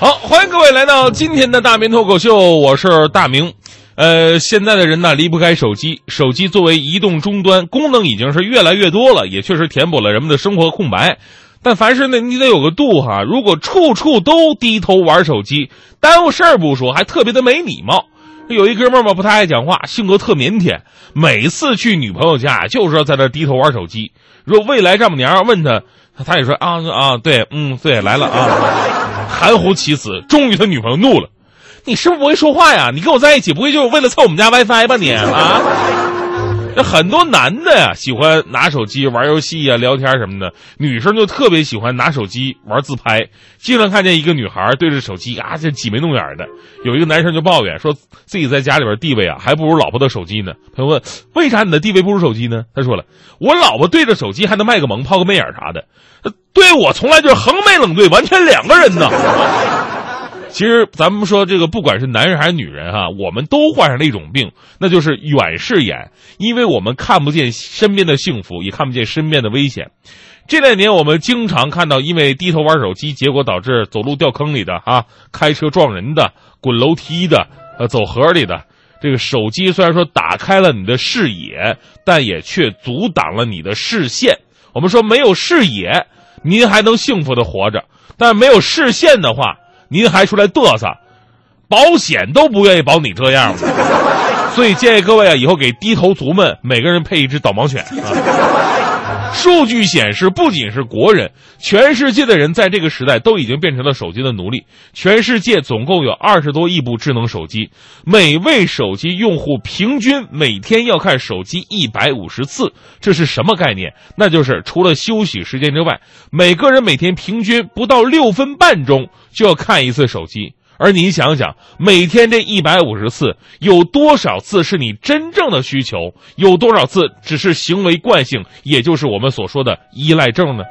好，欢迎各位来到今天的大明脱口秀，我是大明。呃，现在的人呢离不开手机，手机作为移动终端，功能已经是越来越多了，也确实填补了人们的生活空白。但凡事呢，你得有个度哈。如果处处都低头玩手机，耽误事儿不说，还特别的没礼貌。有一哥们儿嘛，不太爱讲话，性格特腼腆，每次去女朋友家就是在那低头玩手机。若未来丈母娘问他，他也说啊啊，对，嗯，对，来了啊，含糊其辞。终于他女朋友怒了。你是不是不会说话呀？你跟我在一起不会就是为了蹭我们家 WiFi 吧你啊？很多男的呀喜欢拿手机玩游戏呀、聊天什么的，女生就特别喜欢拿手机玩自拍。经常看见一个女孩对着手机啊，这挤眉弄眼的。有一个男生就抱怨说自己在家里边地位啊还不如老婆的手机呢。朋友问为啥你的地位不如手机呢？他说了，我老婆对着手机还能卖个萌、抛个媚眼啥的，对我从来就是横眉冷对，完全两个人呢。其实咱们说这个，不管是男人还是女人哈，我们都患上了一种病，那就是远视眼，因为我们看不见身边的幸福，也看不见身边的危险。这两年我们经常看到，因为低头玩手机，结果导致走路掉坑里的啊，开车撞人的，滚楼梯的，呃，走河里的。这个手机虽然说打开了你的视野，但也却阻挡了你的视线。我们说没有视野，您还能幸福的活着，但没有视线的话。您还出来嘚瑟，保险都不愿意保你这样了所以建议各位啊，以后给低头族们每个人配一只导盲犬啊。数据显示，不仅是国人，全世界的人在这个时代都已经变成了手机的奴隶。全世界总共有二十多亿部智能手机，每位手机用户平均每天要看手机一百五十次，这是什么概念？那就是除了休息时间之外，每个人每天平均不到六分半钟。就要看一次手机，而你想想，每天这一百五十次，有多少次是你真正的需求？有多少次只是行为惯性，也就是我们所说的依赖症呢？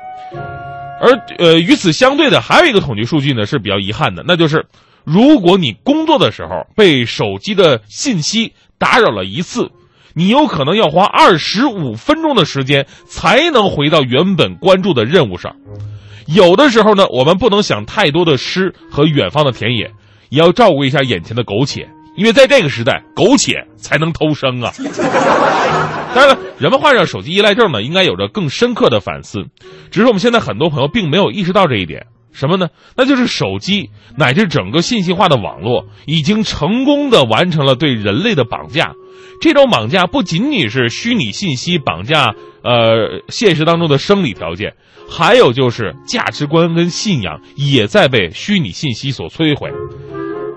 而呃，与此相对的，还有一个统计数据呢是比较遗憾的，那就是如果你工作的时候被手机的信息打扰了一次，你有可能要花二十五分钟的时间才能回到原本关注的任务上。有的时候呢，我们不能想太多的诗和远方的田野，也要照顾一下眼前的苟且，因为在这个时代，苟且才能偷生啊。当然了，人们患上手机依赖症呢，应该有着更深刻的反思，只是我们现在很多朋友并没有意识到这一点。什么呢？那就是手机乃至整个信息化的网络，已经成功的完成了对人类的绑架。这种绑架不仅仅是虚拟信息绑架，呃，现实当中的生理条件。还有就是价值观跟信仰也在被虚拟信息所摧毁。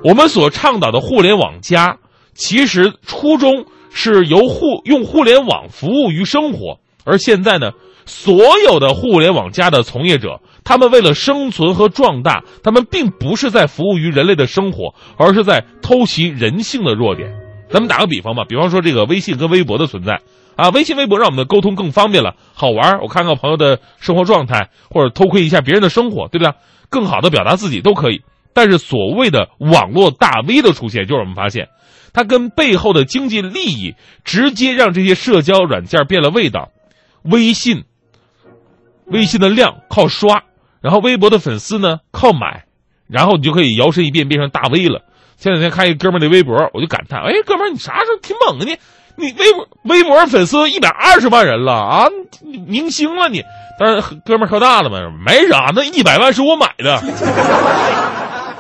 我们所倡导的互联网加，其实初衷是由互用互联网服务于生活，而现在呢，所有的互联网加的从业者，他们为了生存和壮大，他们并不是在服务于人类的生活，而是在偷袭人性的弱点。咱们打个比方吧，比方说这个微信跟微博的存在。啊，微信、微博让我们的沟通更方便了，好玩我看看朋友的生活状态，或者偷窥一下别人的生活，对不对？更好的表达自己都可以。但是所谓的网络大 V 的出现，就是我们发现，它跟背后的经济利益直接让这些社交软件变了味道。微信，微信的量靠刷，然后微博的粉丝呢靠买，然后你就可以摇身一变变成大 V 了。前两天看一哥们的微博，我就感叹：哎，哥们儿，你啥时候挺猛的呢？你微博微博粉丝一百二十万人了啊，明星了你，但是哥们儿喝大了嘛，没啥，那一百万是我买的，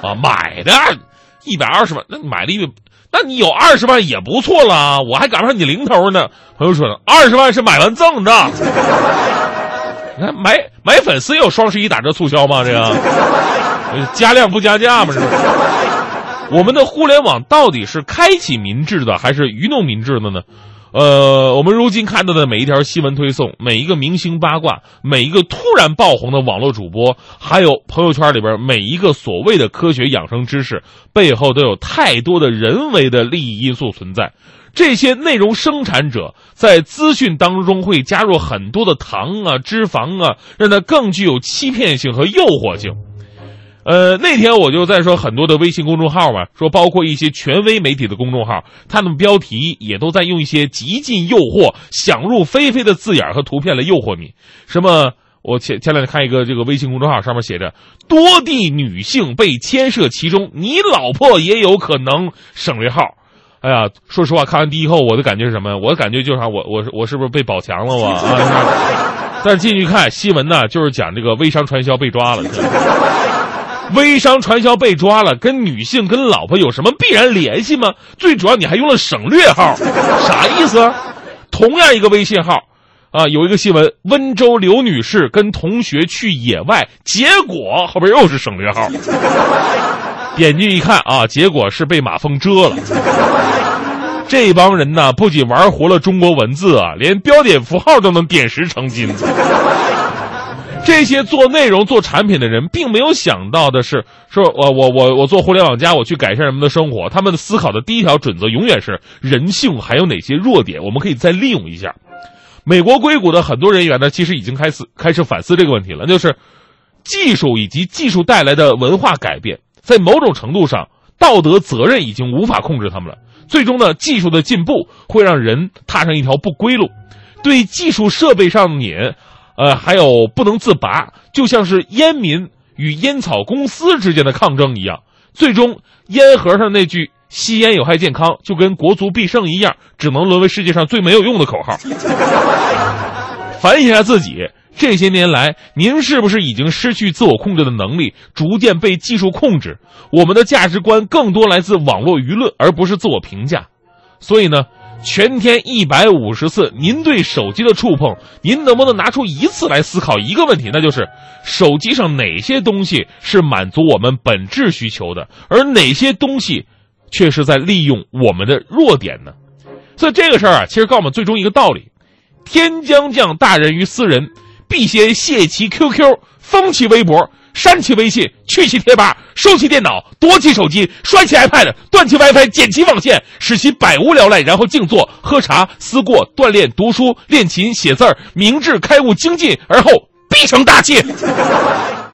啊，买的，一百二十万，那你买了一，那你有二十万也不错了，我还赶不上你零头呢。朋友说了，二十万是买完赠的，你看买买粉丝有双十一打折促销吗？这个加量不加价吗？是不是？我们的互联网到底是开启民智的，还是愚弄民智的呢？呃，我们如今看到的每一条新闻推送，每一个明星八卦，每一个突然爆红的网络主播，还有朋友圈里边每一个所谓的科学养生知识，背后都有太多的人为的利益因素存在。这些内容生产者在资讯当中会加入很多的糖啊、脂肪啊，让它更具有欺骗性和诱惑性。呃，那天我就在说很多的微信公众号嘛，说包括一些权威媒体的公众号，他们标题也都在用一些极尽诱惑、想入非非的字眼和图片来诱惑你。什么我前前两天看一个这个微信公众号，上面写着多地女性被牵涉其中，你老婆也有可能省略号。哎呀，说实话，看完第一后，我的感觉是什么？我的感觉就是啥？我我我是不是被保强了我啊？但是进去看新闻呢，就是讲这个微商传销被抓了。微商传销被抓了，跟女性跟老婆有什么必然联系吗？最主要你还用了省略号，啥意思？同样一个微信号。啊，有一个新闻，温州刘女士跟同学去野外，结果后边又是省略号。点进一看啊，结果是被马蜂蛰了。这帮人呢，不仅玩活了中国文字啊，连标点符号都能点石成金。这些做内容、做产品的人，并没有想到的是，说我我我我做互联网加，我去改善人们的生活。他们的思考的第一条准则，永远是人性还有哪些弱点，我们可以再利用一下。美国硅谷的很多人员呢，其实已经开始开始反思这个问题了，就是技术以及技术带来的文化改变，在某种程度上，道德责任已经无法控制他们了。最终呢，技术的进步会让人踏上一条不归路，对技术设备上瘾，呃，还有不能自拔，就像是烟民与烟草公司之间的抗争一样。最终，烟盒上那句。吸烟有害健康，就跟国足必胜一样，只能沦为世界上最没有用的口号。反省一下自己，这些年来，您是不是已经失去自我控制的能力，逐渐被技术控制？我们的价值观更多来自网络舆论，而不是自我评价。所以呢，全天一百五十次，您对手机的触碰，您能不能拿出一次来思考一个问题？那就是手机上哪些东西是满足我们本质需求的，而哪些东西？却是在利用我们的弱点呢，所以这个事儿啊，其实告诉我们最终一个道理：天将降大任于斯人，必先卸其 QQ，封其微博，删其微信，去其贴吧，收起电脑，夺其手机，摔其 iPad，断其 WiFi，剪其网线，使其百无聊赖，然后静坐、喝茶、思过、锻炼、读书、练琴、写字儿，明智开悟、精进，而后必成大器。